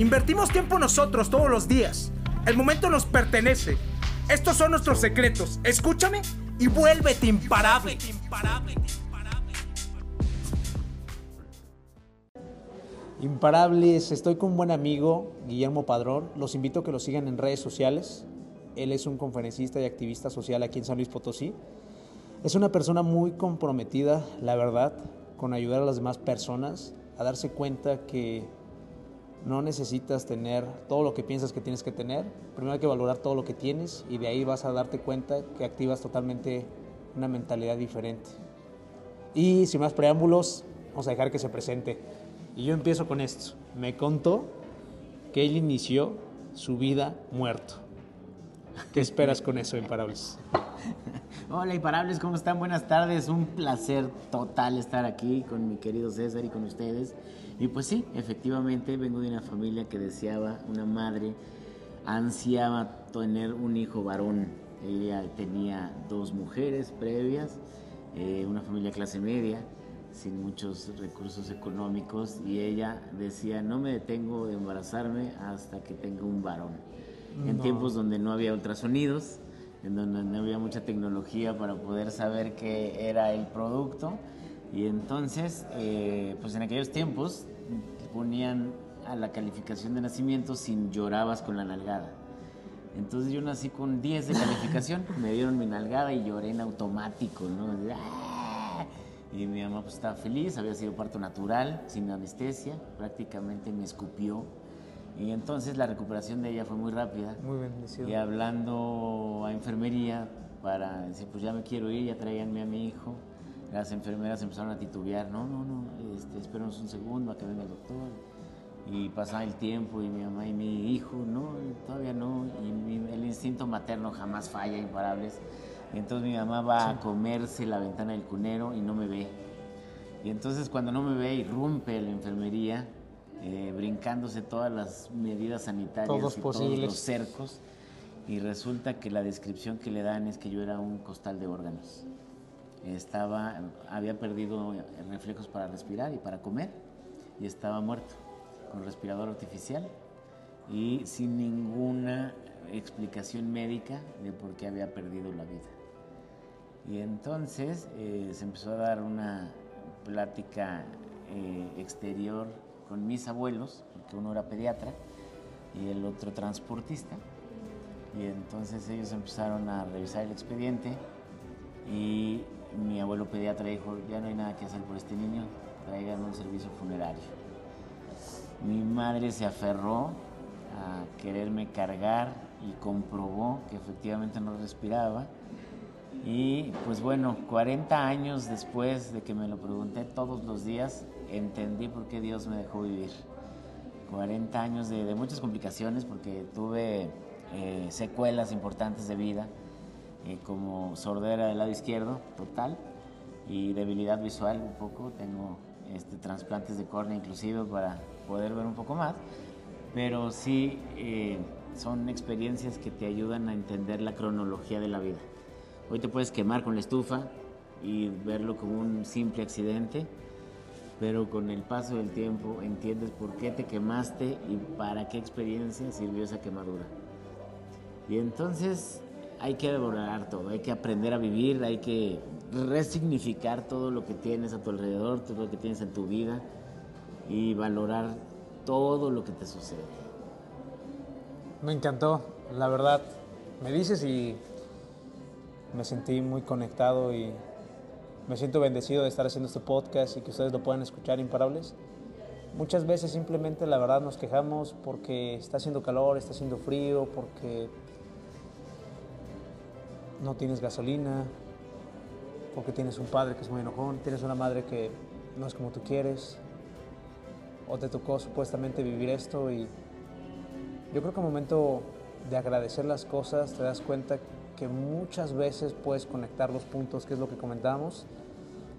Invertimos tiempo nosotros todos los días. El momento nos pertenece. Estos son nuestros secretos. Escúchame y vuélvete imparable. Imparables, estoy con un buen amigo, Guillermo Padrón. Los invito a que lo sigan en redes sociales. Él es un conferencista y activista social aquí en San Luis Potosí. Es una persona muy comprometida, la verdad, con ayudar a las demás personas a darse cuenta que no necesitas tener todo lo que piensas que tienes que tener. Primero hay que valorar todo lo que tienes y de ahí vas a darte cuenta que activas totalmente una mentalidad diferente. Y sin más preámbulos, vamos a dejar que se presente. Y yo empiezo con esto. Me contó que él inició su vida muerto. ¿Qué esperas con eso, Imparables? Hola, Imparables, ¿cómo están? Buenas tardes. Un placer total estar aquí con mi querido César y con ustedes. Y pues sí, efectivamente vengo de una familia que deseaba, una madre ansiaba tener un hijo varón. Ella tenía dos mujeres previas, eh, una familia clase media, sin muchos recursos económicos, y ella decía, no me detengo de embarazarme hasta que tenga un varón. En tiempos donde no había ultrasonidos, en donde no había mucha tecnología para poder saber qué era el producto. Y entonces, eh, pues en aquellos tiempos ponían a la calificación de nacimiento sin llorabas con la nalgada. Entonces yo nací con 10 de calificación, me dieron mi nalgada y lloré en automático, ¿no? ¡ah! Y mi mamá pues estaba feliz, había sido parto natural, sin anestesia, prácticamente me escupió. Y entonces la recuperación de ella fue muy rápida. Muy bendecido. Y hablando a enfermería para decir, pues ya me quiero ir, ya tráiganme a mi hijo. Las enfermeras empezaron a titubear, no, no, no, este, espérenos un segundo a que venga el doctor. Y pasaba el tiempo y mi mamá y mi hijo, no, todavía no. Y mi- el instinto materno jamás falla, imparables. Y entonces mi mamá va a comerse la ventana del cunero y no me ve. Y entonces cuando no me ve, irrumpe la enfermería, eh, brincándose todas las medidas sanitarias Todos y posibles. todos los cercos. Y resulta que la descripción que le dan es que yo era un costal de órganos. Estaba, había perdido reflejos para respirar y para comer y estaba muerto con respirador artificial y sin ninguna explicación médica de por qué había perdido la vida. Y entonces eh, se empezó a dar una plática eh, exterior con mis abuelos, porque uno era pediatra y el otro transportista. Y entonces ellos empezaron a revisar el expediente y mi abuelo pediatra dijo, ya no hay nada que hacer por este niño, traigan un servicio funerario. Mi madre se aferró a quererme cargar y comprobó que efectivamente no respiraba. Y pues bueno, 40 años después de que me lo pregunté todos los días, entendí por qué Dios me dejó vivir. 40 años de, muchas complicaciones porque tuve eh, secuelas importantes de vida, eh, como sordera del lado izquierdo, total, y debilidad visual un poco. Tengo este, trasplantes de córnea inclusive para poder ver un poco más, pero sí eh, son experiencias que te ayudan a entender la cronología de la vida. Hoy te puedes quemar con la estufa y verlo como un simple accidente, pero con el paso del tiempo entiendes por qué te quemaste y para qué experiencia sirvió esa quemadura. Y entonces hay que valorar todo, hay que aprender a vivir, hay que resignificar todo lo que tienes a tu alrededor, todo lo que tienes en tu vida y valorar todo lo que te sucede. Me encantó, la verdad. Me dices y me sentí muy conectado y me siento bendecido de estar haciendo este podcast y que ustedes lo puedan escuchar imparables. Muchas veces simplemente la verdad nos quejamos porque está haciendo calor, está haciendo frío, porque no tienes gasolina, porque tienes un padre que es muy enojón, tienes una madre que no es como tú quieres, o te tocó supuestamente vivir esto y yo creo que al momento de agradecer las cosas te das cuenta que muchas veces puedes conectar los puntos, que es lo que comentábamos,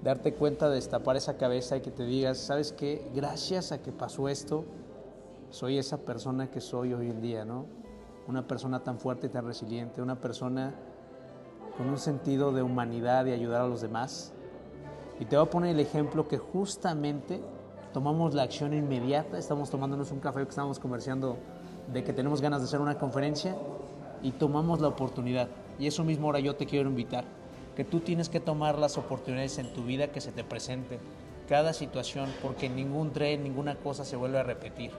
darte cuenta de destapar esa cabeza y que te digas, ¿sabes qué? Gracias a que pasó esto, soy esa persona que soy hoy en día, ¿no? Una persona tan fuerte y tan resiliente, una persona con un sentido de humanidad y ayudar a los demás. Y te voy a poner el ejemplo que justamente tomamos la acción inmediata, estamos tomándonos un café que estamos comerciando de que tenemos ganas de hacer una conferencia y tomamos la oportunidad. Y eso mismo ahora yo te quiero invitar, que tú tienes que tomar las oportunidades en tu vida que se te presenten, cada situación, porque ningún tren, ninguna cosa se vuelve a repetir.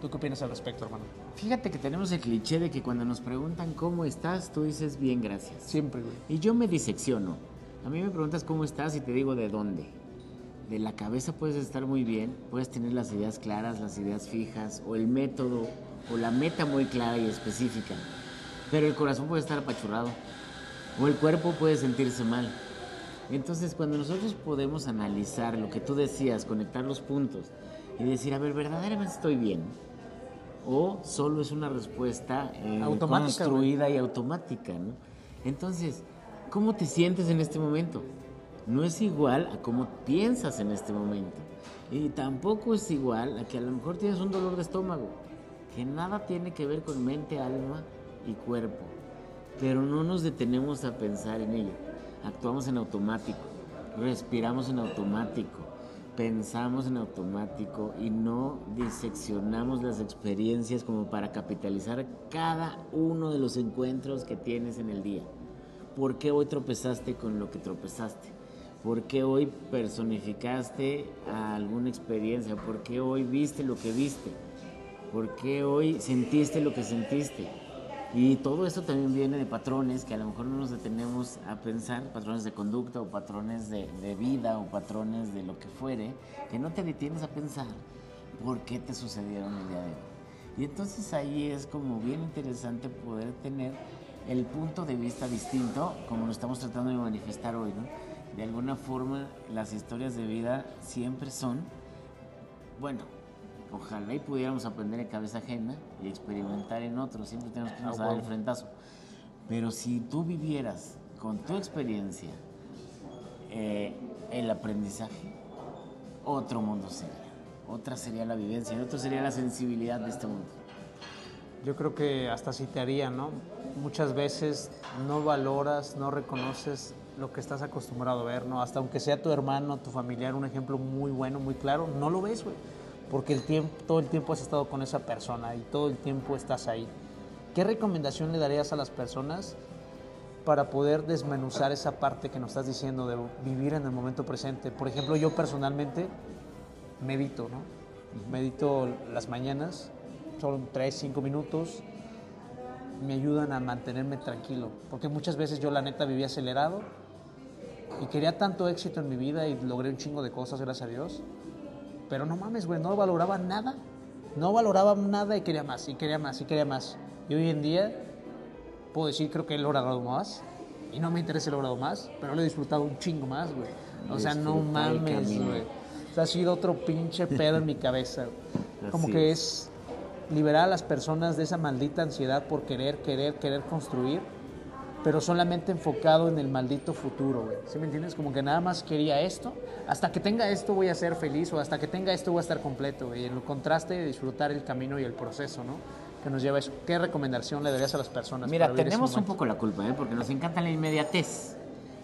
¿Tú qué opinas al respecto, hermano? Fíjate que tenemos el cliché de que cuando nos preguntan cómo estás, tú dices bien, gracias. Siempre, güey. Y yo me disecciono. A mí me preguntas cómo estás y te digo de dónde. De la cabeza puedes estar muy bien, puedes tener las ideas claras, las ideas fijas, o el método, o la meta muy clara y específica. Pero el corazón puede estar apachurrado, o el cuerpo puede sentirse mal. Entonces, cuando nosotros podemos analizar lo que tú decías, conectar los puntos y decir, a ver, verdaderamente estoy bien, o solo es una respuesta eh, Automática, construida y automática, ¿no? Entonces, ¿cómo te sientes en este momento? No es igual a cómo piensas en este momento. Y tampoco es igual a que a lo mejor tienes un dolor de estómago, que nada tiene que ver con mente, alma y cuerpo. Pero no nos detenemos a pensar en ello. Actuamos en automático, respiramos en automático, pensamos en automático y no diseccionamos las experiencias como para capitalizar cada uno de los encuentros que tienes en el día. ¿Por qué hoy tropezaste con lo que tropezaste? ¿Por qué hoy personificaste a alguna experiencia? ¿Por qué hoy viste lo que viste? ¿Por qué hoy sentiste lo que sentiste? Y todo esto también viene de patrones que a lo mejor no nos detenemos a pensar, patrones de conducta o patrones de, de vida o patrones de lo que fuere, que no te detienes a pensar por qué te sucedieron el día de hoy. Y entonces ahí es como bien interesante poder tener el punto de vista distinto, como lo estamos tratando de manifestar hoy, ¿no? De alguna forma las historias de vida siempre son, bueno, Ojalá y pudiéramos aprender en cabeza ajena y experimentar en otros. Siempre tenemos que nos dar el frentazo. Pero si tú vivieras con tu experiencia eh, el aprendizaje, otro mundo sería. Otra sería la vivencia y otro sería la sensibilidad de este mundo. Yo creo que hasta haría, ¿no? Muchas veces no valoras, no reconoces lo que estás acostumbrado a ver, ¿no? Hasta aunque sea tu hermano, tu familiar, un ejemplo muy bueno, muy claro, no lo ves, güey. Porque el tiempo, todo el tiempo has estado con esa persona y todo el tiempo estás ahí. ¿Qué recomendación le darías a las personas para poder desmenuzar esa parte que nos estás diciendo de vivir en el momento presente? Por ejemplo, yo personalmente medito, ¿no? Medito las mañanas, son 3, 5 minutos, me ayudan a mantenerme tranquilo, porque muchas veces yo la neta vivía acelerado y quería tanto éxito en mi vida y logré un chingo de cosas, gracias a Dios, pero no mames, güey, no valoraba nada, no valoraba nada y quería más, y quería más, y quería más. Y hoy en día puedo decir, creo que he logrado más, y no me interesa he logrado más, pero lo he disfrutado un chingo más, güey. O sea, no el mames, güey. O sea, ha sido otro pinche pedo en mi cabeza. Como Así que es liberar a las personas de esa maldita ansiedad por querer, querer, querer construir, pero solamente enfocado en el maldito futuro, güey. ¿Sí me entiendes? Como que nada más quería esto, hasta que tenga esto voy a ser feliz o hasta que tenga esto voy a estar completo, güey. En el contraste de disfrutar el camino y el proceso, ¿no? Que nos lleva a eso. ¿Qué recomendación le darías a las personas? Mira, tenemos un poco la culpa, ¿eh? porque nos encanta la inmediatez.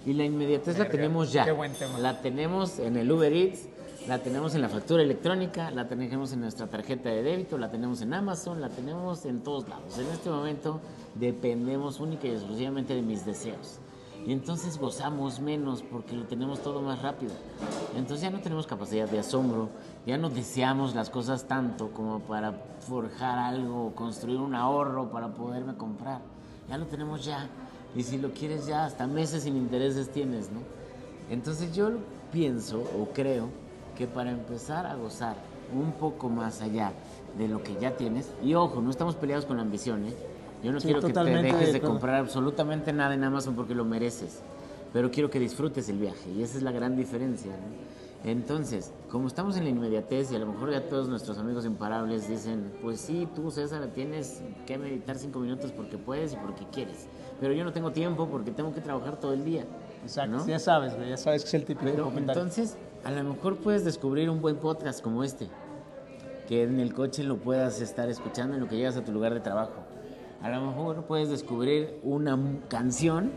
Y la inmediatez la tenemos ya. qué buen tema. La tenemos en el Uber Eats, la tenemos en la factura electrónica, la tenemos en nuestra tarjeta de débito, la tenemos en Amazon, la tenemos en todos lados. En este momento dependemos única y exclusivamente de mis deseos. Y entonces gozamos menos porque lo tenemos todo más rápido. Entonces ya no tenemos capacidad de asombro, ya no deseamos las cosas tanto como para forjar algo, construir un ahorro para poderme comprar. Ya lo tenemos ya. Y si lo quieres ya, hasta meses sin intereses tienes, ¿no? Entonces yo pienso o creo que para empezar a gozar un poco más allá de lo que ya tienes, y ojo, no estamos peleados con la ambición, ¿eh? Yo no Sí, quiero que te dejes de de comprar absolutamente nada en Amazon porque lo mereces, pero quiero que disfrutes el viaje y esa es la gran diferencia. ¿no? Entonces, como estamos en la inmediatez y a lo mejor ya todos nuestros amigos imparables dicen, pues sí, tú César tienes que meditar cinco minutos porque puedes y porque quieres, pero yo no tengo tiempo porque tengo que trabajar todo el día. Exacto, ¿no? ya sabes, ya sabes que es el típico Pero comentario. entonces, a lo mejor puedes descubrir un buen podcast como este, que en el coche lo puedas estar escuchando en lo que llegas a tu lugar de trabajo. A lo mejor puedes descubrir una canción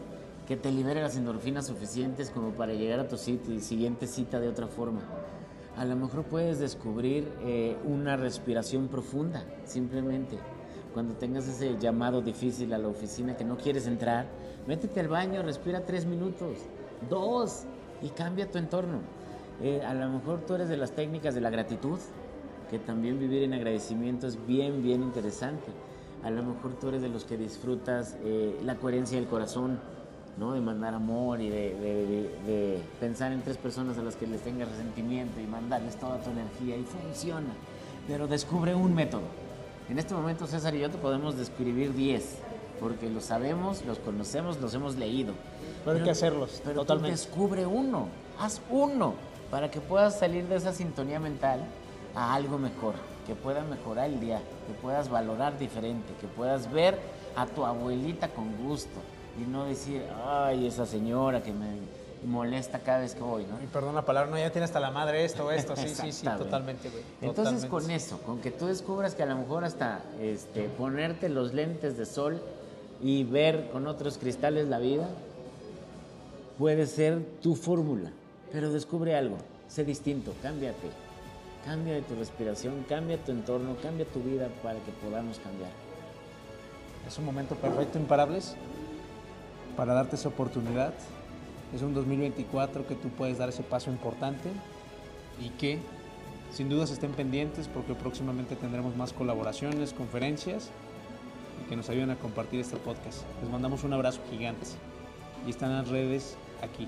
que te libere las endorfinas suficientes como para llegar a tu sit- siguiente cita de otra forma. A lo mejor puedes descubrir eh, una respiración profunda, simplemente. Cuando tengas ese llamado difícil a la oficina que no quieres entrar, métete al baño, respira tres minutos, dos, y cambia tu entorno. Eh, a lo mejor tú eres de las técnicas de la gratitud, que también vivir en agradecimiento es bien, bien interesante. A lo mejor tú eres de los que disfrutas eh, la coherencia del corazón, ¿no? De mandar amor y de, de- de- de pensar en tres personas a las que les tengas resentimiento y mandarles toda tu energía y funciona. Pero descubre un método. En este momento César y yo te podemos describir 10, porque los sabemos, los conocemos, los hemos leído. Pero hay que hacerlos, Pero tú totalmente. descubre uno, haz uno, para que puedas salir de esa sintonía mental a algo mejor, que pueda mejorar el día, que puedas valorar diferente, que puedas ver a tu abuelita con gusto y no decir, ay, esa señora que me molesta cada vez que voy, ¿no? Y perdón la palabra, no, ya tiene hasta la madre esto, esto, sí, sí, sí, totalmente, güey. Entonces totalmente. con eso, con que tú descubras que a lo mejor hasta este, ponerte los lentes de sol y ver con otros cristales la vida, puede ser tu fórmula. Pero descubre algo, sé distinto, cámbiate. Cambia tu respiración, cambia tu entorno, cambia tu vida para que podamos cambiar. Es un momento perfecto, imparables, para darte esa oportunidad. Es un 2024 que tú puedes dar ese paso importante y que sin dudas estén pendientes porque próximamente tendremos más colaboraciones, conferencias y que nos ayuden a compartir este podcast. Les mandamos un abrazo gigante y están las redes aquí.